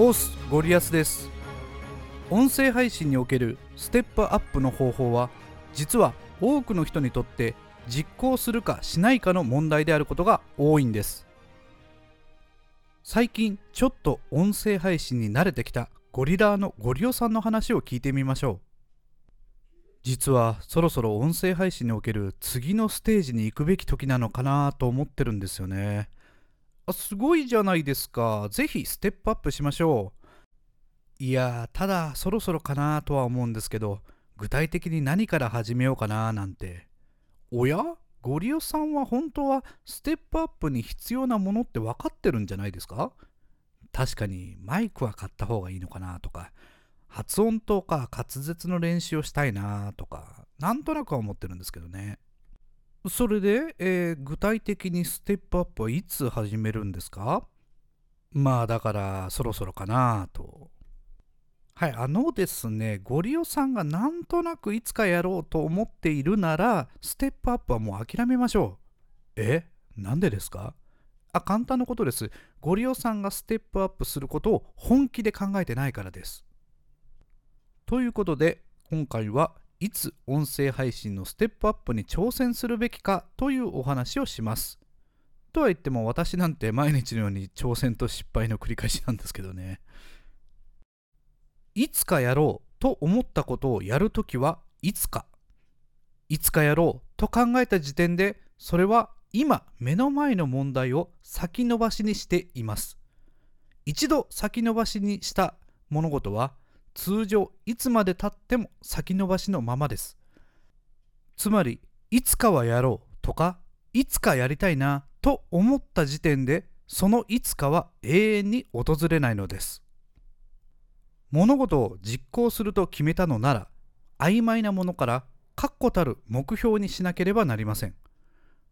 ボスゴリアスです。音声配信におけるステップアップの方法は実は多くの人にとって実行するかしないかの問題であることが多いんです。最近ちょっと音声配信に慣れてきたゴリラーのゴリオさんの話を聞いてみましょう。実はそろそろ音声配信における次のステージに行くべき時なのかなと思ってるんですよね。あすごいじゃないですか。ぜひステップアップしましょう。いやただそろそろかなとは思うんですけど具体的に何から始めようかななんて。おや？ゴリオさんは本当はステップアップに必要なものって分かってるんじゃないですか？確かにマイクは買った方がいいのかなとか。発音とか滑舌の練習をしたいなとかなんとなくは思ってるんですけどね。それで、えー、具体的にステップアップはいつ始めるんですか？まあだからそろそろかなと。はいあのですねゴリオさんがなんとなくいつかやろうと思っているならステップアップはもう諦めましょう。え？なんでですか？あ簡単なことです。ゴリオさんがステップアップすることを本気で考えてないからです。ということで今回はいつ音声配信のステップアップに挑戦するべきかというお話をします。とは言っても私なんて毎日のように挑戦と失敗の繰り返しなんですけどね。いつかやろうと思ったことをやるときはいつか。いつかやろうと考えた時点でそれは今目の前の問題を先延ばしにしています。一度先延ばしにした物事は通常いつまでたっても先延ばしのままです。つまりいつかはやろうとかいつかやりたいなと思った時点でそのいつかは永遠に訪れないのです。物事を実行すると決めたのなら曖昧なものから確固たる目標にしなければなりません。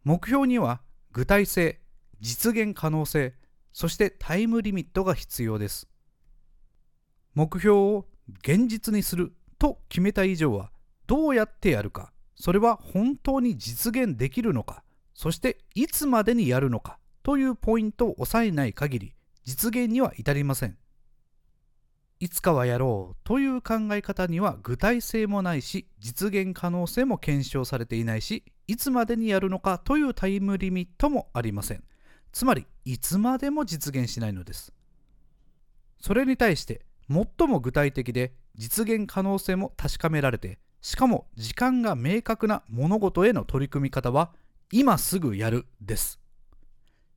目標には具体性実現可能性そしてタイムリミットが必要です。目標を現実にすると決めた以上はどうやってやるかそれは本当に実現できるのかそしていつまでにやるのかというポイントを押さえない限り実現には至りません。いつかはやろうという考え方には具体性もないし実現可能性も検証されていないしいつまでにやるのかというタイムリミットもありません。つまりいつまでも実現しないのです。それに対して最も具体的で実現可能性も確かめられてしかも時間が明確な物事への取り組み方は今すぐやるです。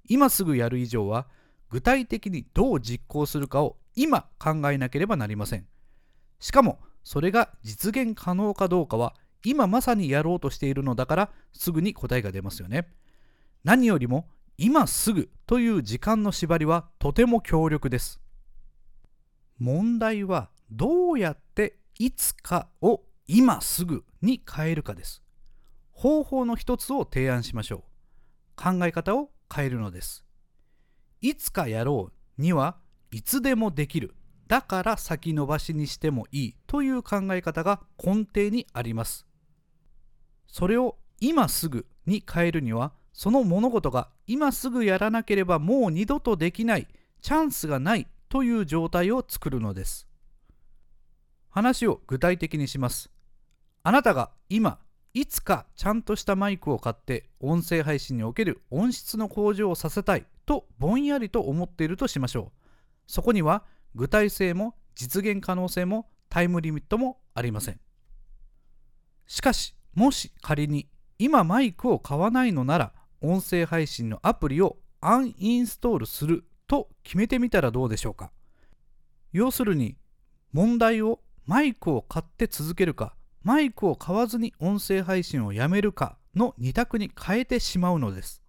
今すぐやる以上は具体的にどう実行するかを今考えなければなりません。しかもそれが実現可能かどうかは今まさにやろうとしているのだからすぐに答えが出ますよね。何よりも今すぐという時間の縛りはとても強力です。問題はどうやっていつかを今すぐに変えるかです。方法の一つを提案しましょう。考え方を変えるのです。いつかやろうにはいつでもできる。だから先延ばしにしてもいいという考え方が根底にあります。それを今すぐに変えるにはその物事が今すぐやらなければもう二度とできないチャンスがないという状態を作るのです。話を具体的にします。あなたが今、いつかちゃんとしたマイクを買って音声配信における音質の向上をさせたいとぼんやりと思っているとしましょう。そこには具体性も実現可能性もタイムリミットもありません。しかし、もし仮に今マイクを買わないのなら音声配信のアプリをアンインストールすると決めてみたらどうでしょうか。要するに問題をマイクを買って続けるかマイクを買わずに音声配信をやめるかの2択に変えてしまうのです。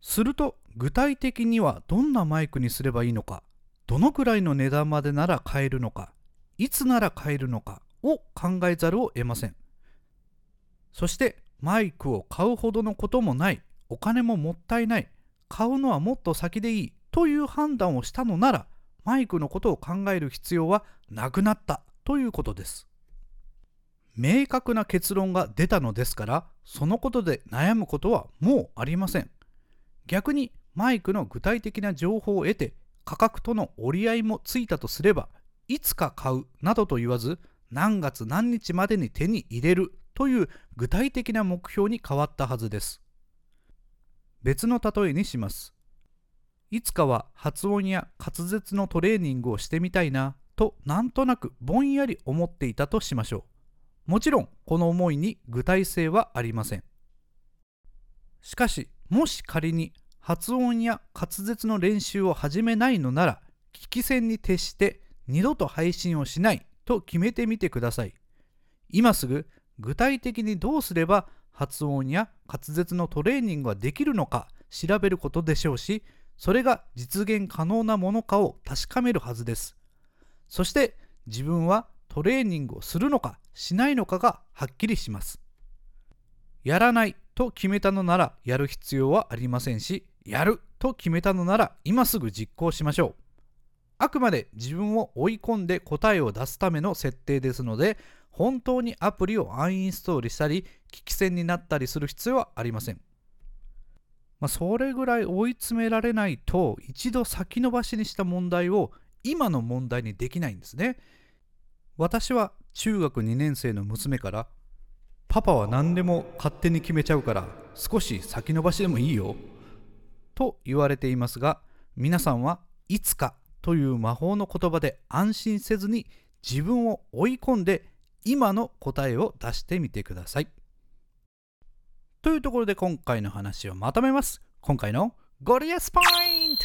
すると具体的にはどんなマイクにすればいいのかどのくらいの値段までなら買えるのかいつなら買えるのかを考えざるを得ません。そしてマイクを買うほどのこともないお金ももったいない買うのはもっと先でいいという判断をしたのならマイクのことを考える必要はなくなったということです。明確な結論が出たのですからそのことで悩むことはもうありません。逆にマイクの具体的な情報を得て価格との折り合いもついたとすればいつか買うなどと言わず何月何日までに手に入れるという具体的な目標に変わったはずです。別の例えにします。いつかは発音や滑舌のトレーニングをしてみたいなとなんとなくぼんやり思っていたとしましょう。もちろんこの思いに具体性はありません。しかしもし仮に発音や滑舌の練習を始めないのなら聞き戦に徹して二度と配信をしないと決めてみてください。今すぐ具体的にどうすれば発音や滑舌のトレーニングができるのか調べることでしょうしそれが実現可能なものかを確かめるはずです。そして自分はトレーニングをするのかしないのかがはっきりします。やらないと決めたのならやる必要はありませんしやると決めたのなら今すぐ実行しましょう。あくまで自分を追い込んで答えを出すための設定ですので本当にアプリをアンインストールしたり危機戦になったりする必要はありません、まあ、それぐらい追い詰められないと一度先延ばしにした問題を今の問題にできないんですね私は中学2年生の娘からパパは何でも勝手に決めちゃうから少し先延ばしでもいいよと言われていますが皆さんはいつかという魔法の言葉で安心せずに自分を追い込んで今の答えを出してみてください。というところで今回の話をまとめます。今回のゴリアスポイント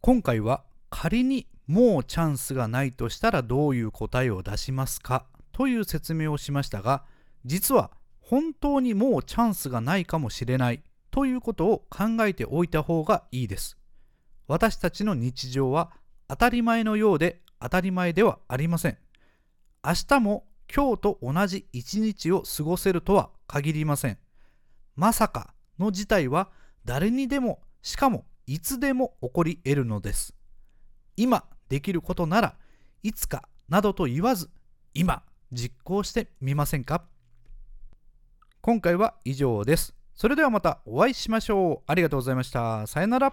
今回は仮にもうチャンスがないとしたらどういう答えを出しますか？という説明をしましたが実は本当にもうチャンスがないかもしれないということを考えておいた方がいいです。私たちの日常は当たり前のようで当たり前ではありません。明日も今日と同じ一日を過ごせるとは限りません。まさかの事態は誰にでもしかもいつでも起こり得るのです。今できることならいつかなどと言わず今実行してみませんか？今回は以上です。それではまたお会いしましょう。ありがとうございました。さよなら。